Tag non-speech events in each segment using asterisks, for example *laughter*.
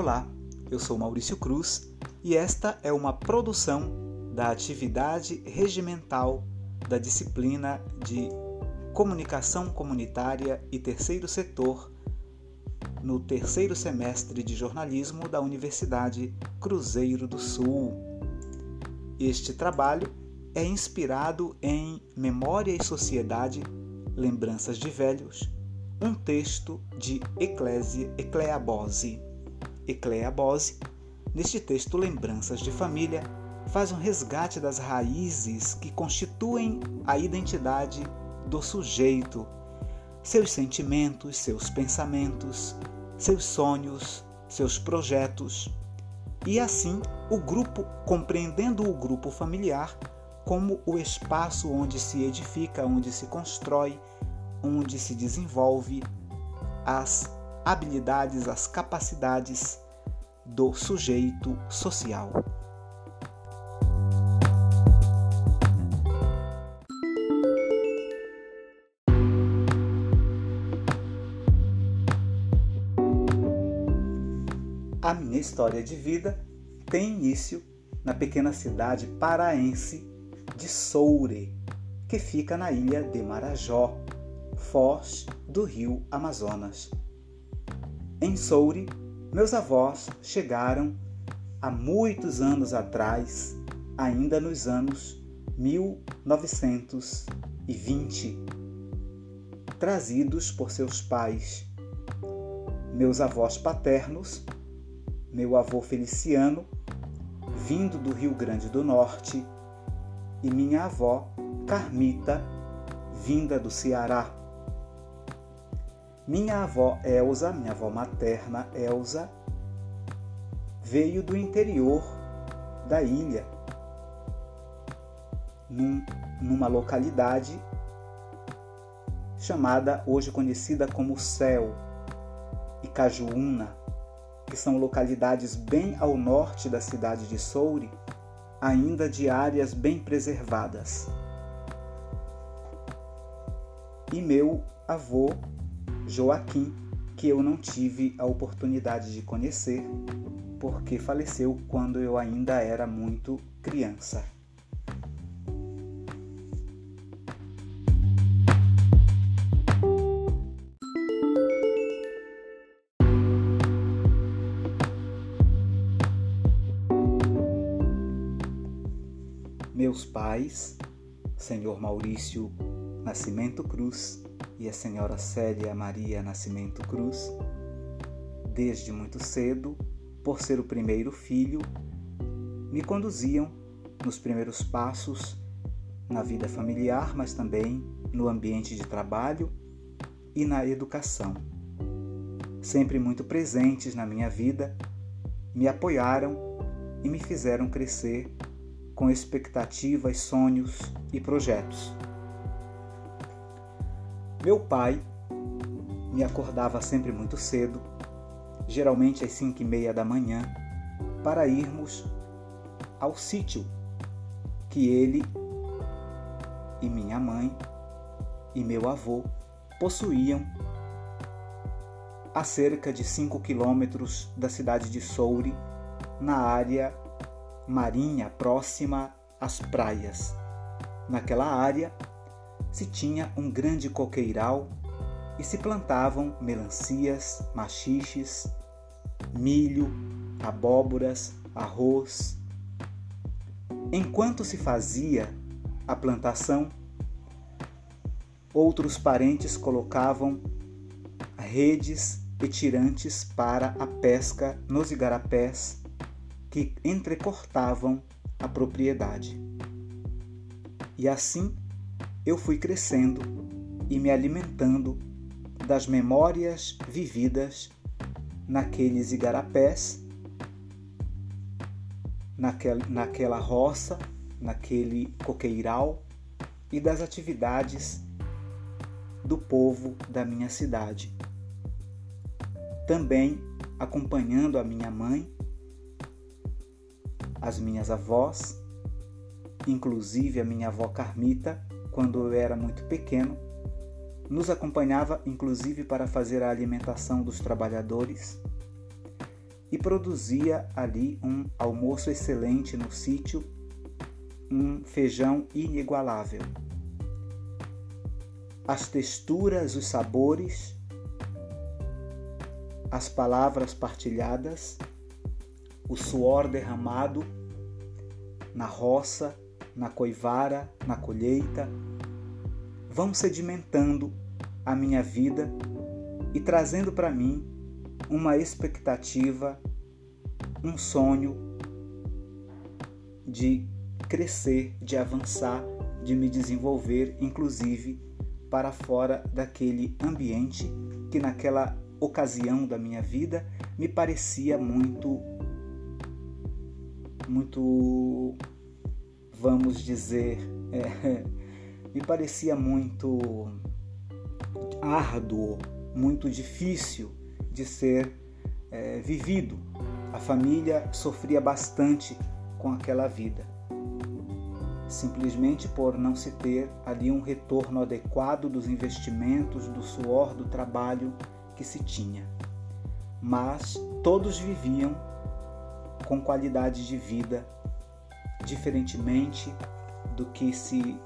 Olá, eu sou Maurício Cruz e esta é uma produção da atividade regimental da disciplina de Comunicação Comunitária e Terceiro Setor no terceiro semestre de jornalismo da Universidade Cruzeiro do Sul. Este trabalho é inspirado em Memória e Sociedade, Lembranças de Velhos, um texto de Eclésia Ecleabose. Ecleabose, neste texto Lembranças de Família, faz um resgate das raízes que constituem a identidade do sujeito, seus sentimentos, seus pensamentos, seus sonhos, seus projetos. E assim, o grupo, compreendendo o grupo familiar como o espaço onde se edifica, onde se constrói, onde se desenvolve as habilidades, as capacidades do sujeito social. A minha história de vida tem início na pequena cidade paraense de Soure, que fica na ilha de Marajó, foz do rio Amazonas. Em Soure, meus avós chegaram há muitos anos atrás, ainda nos anos 1920, trazidos por seus pais. Meus avós paternos, meu avô Feliciano, vindo do Rio Grande do Norte, e minha avó Carmita, vinda do Ceará. Minha avó Elsa, minha avó materna Elsa, veio do interior da ilha, num, numa localidade chamada, hoje conhecida como Céu e Cajuúna, que são localidades bem ao norte da cidade de Soure, ainda de áreas bem preservadas. E meu avô Joaquim, que eu não tive a oportunidade de conhecer, porque faleceu quando eu ainda era muito criança. Meus pais, senhor Maurício Nascimento Cruz e a senhora Célia Maria Nascimento Cruz, desde muito cedo, por ser o primeiro filho, me conduziam nos primeiros passos na vida familiar, mas também no ambiente de trabalho e na educação. Sempre muito presentes na minha vida, me apoiaram e me fizeram crescer com expectativas, sonhos e projetos. Meu pai me acordava sempre muito cedo, geralmente às cinco e meia da manhã, para irmos ao sítio que ele e minha mãe e meu avô possuíam a cerca de 5 quilômetros da cidade de Soure, na área marinha próxima às praias. Naquela área se tinha um grande coqueiral e se plantavam melancias, machiches, milho, abóboras, arroz. Enquanto se fazia a plantação, outros parentes colocavam redes e tirantes para a pesca nos igarapés que entrecortavam a propriedade. E assim eu fui crescendo e me alimentando das memórias vividas naqueles igarapés, naquela, roça, naquele coqueiral e das atividades do povo da minha cidade. Também acompanhando a minha mãe, as minhas avós, inclusive a minha avó Carmita, quando eu era muito pequeno, nos acompanhava inclusive para fazer a alimentação dos trabalhadores. e produzia ali um almoço excelente no sítio, um feijão inigualável. As texturas, os sabores, as palavras partilhadas, o suor derramado na roça, na coivara, na colheita, vão sedimentando a minha vida e trazendo para mim uma expectativa, um sonho de crescer, de avançar, de me desenvolver, inclusive para fora daquele ambiente que naquela ocasião da minha vida me parecia muito muito vamos dizer *laughs* é, me parecia muito árduo muito difícil de ser é, vivido. A família sofria bastante com aquela vida, simplesmente por não se ter ali um retorno adequado dos investimentos, do suor, do trabalho que se tinha. Mas todos viviam com qualidade de vida diferentemente do que se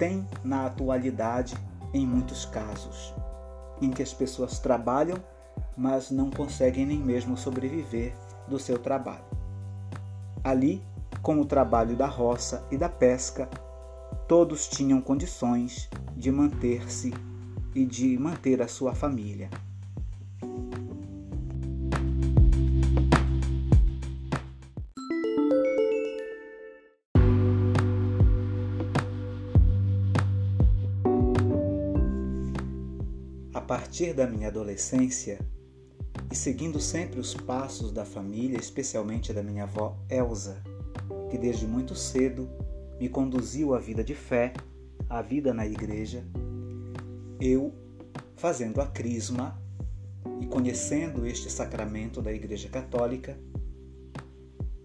tem na atualidade em muitos casos em que as pessoas trabalham, mas não conseguem nem mesmo sobreviver do seu trabalho. Ali, com o trabalho da roça e da pesca, todos tinham condições de manter-se e de manter a sua família. Partir da minha adolescência e seguindo sempre os passos da família, especialmente da minha avó Elsa, que desde muito cedo me conduziu à vida de fé, à vida na igreja, eu, fazendo a crisma e conhecendo este sacramento da Igreja Católica,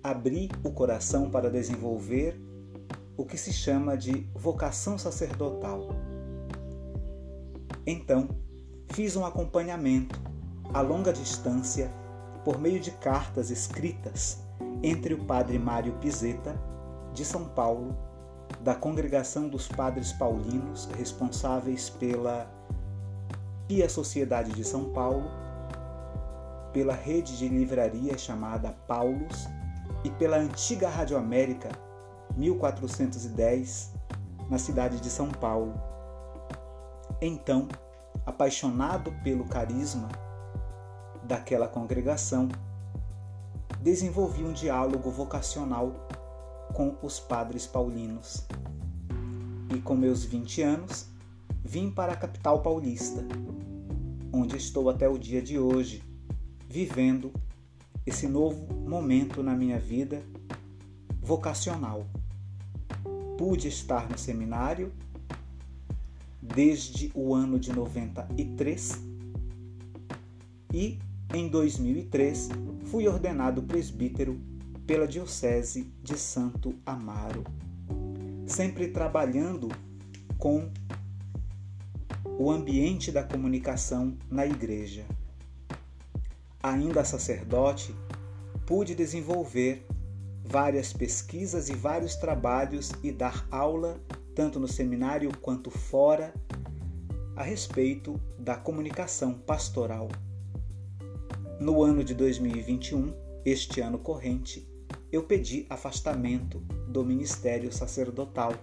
abri o coração para desenvolver o que se chama de vocação sacerdotal. Então, fiz um acompanhamento a longa distância por meio de cartas escritas entre o padre Mário Pizeta, de São Paulo, da Congregação dos Padres Paulinos, responsáveis pela Pia Sociedade de São Paulo, pela rede de livraria chamada Paulus e pela antiga Rádio América 1410, na cidade de São Paulo. Então, apaixonado pelo carisma daquela congregação, desenvolvi um diálogo vocacional com os padres paulinos. E com meus 20 anos, vim para a capital paulista, onde estou até o dia de hoje, vivendo esse novo momento na minha vida vocacional. Pude estar no seminário desde o ano de 93 e em 2003 fui ordenado presbítero pela Diocese de Santo Amaro, sempre trabalhando com o ambiente da comunicação na igreja. Ainda sacerdote, pude desenvolver várias pesquisas e vários trabalhos e dar aula tanto no seminário quanto fora, a respeito da comunicação pastoral. No ano de 2021, este ano corrente, eu pedi afastamento do ministério sacerdotal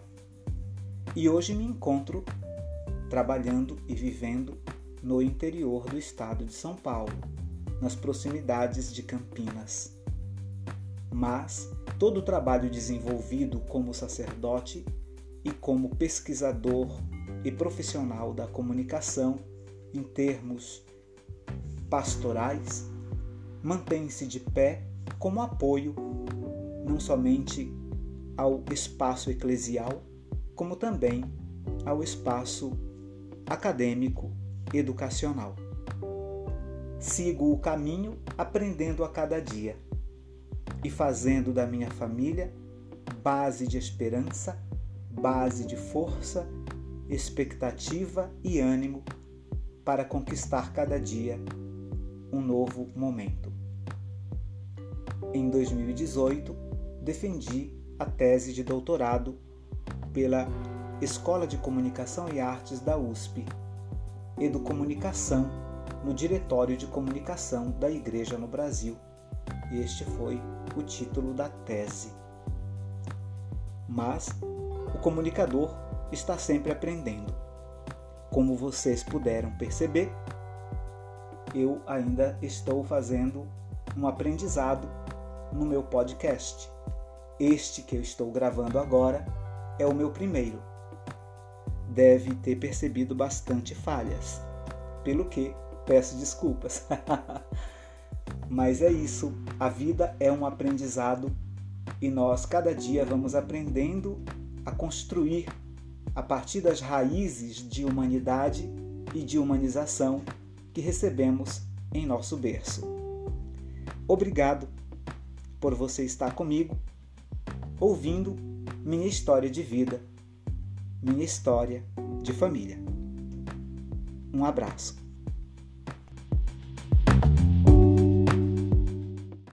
e hoje me encontro trabalhando e vivendo no interior do estado de São Paulo, nas proximidades de Campinas. Mas todo o trabalho desenvolvido como sacerdote e como pesquisador e profissional da comunicação em termos pastorais, mantém-se de pé como apoio não somente ao espaço eclesial, como também ao espaço acadêmico educacional. Sigo o caminho aprendendo a cada dia e fazendo da minha família base de esperança base de força, expectativa e ânimo para conquistar cada dia um novo momento. em 2018, defendi a tese de doutorado pela Escola de Comunicação e Artes da USP, Educomunicação, no Diretório de Comunicação da Igreja no Brasil. Este foi o título da tese. Mas o comunicador está sempre aprendendo. Como vocês puderam perceber, eu ainda estou fazendo um aprendizado no meu podcast. Este que eu estou gravando agora é o meu primeiro. Deve ter percebido bastante falhas, pelo que peço desculpas. *laughs* Mas é isso, a vida é um aprendizado e nós cada dia vamos aprendendo a construir a partir das raízes de humanidade e de humanização que recebemos em nosso berço. Obrigado por você estar comigo, ouvindo minha história de vida, minha história de família. Um abraço.